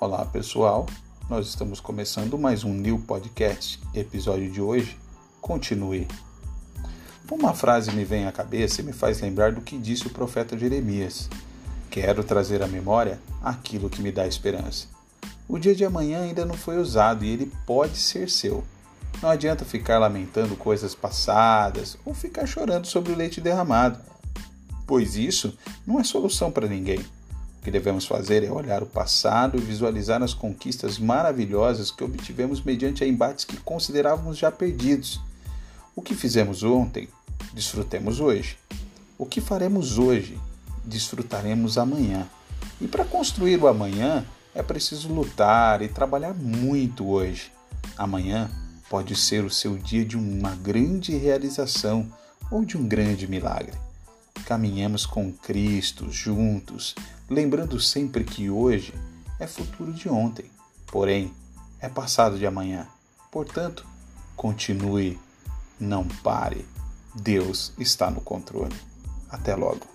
Olá pessoal, nós estamos começando mais um New Podcast. Episódio de hoje, continue. Uma frase me vem à cabeça e me faz lembrar do que disse o profeta Jeremias. Quero trazer à memória aquilo que me dá esperança. O dia de amanhã ainda não foi usado e ele pode ser seu. Não adianta ficar lamentando coisas passadas ou ficar chorando sobre o leite derramado, pois isso não é solução para ninguém. O que devemos fazer é olhar o passado e visualizar as conquistas maravilhosas que obtivemos mediante embates que considerávamos já perdidos. O que fizemos ontem, desfrutemos hoje. O que faremos hoje, desfrutaremos amanhã. E para construir o amanhã, é preciso lutar e trabalhar muito hoje. Amanhã pode ser o seu dia de uma grande realização ou de um grande milagre. Caminhemos com Cristo juntos, lembrando sempre que hoje é futuro de ontem, porém é passado de amanhã. Portanto, continue, não pare. Deus está no controle. Até logo.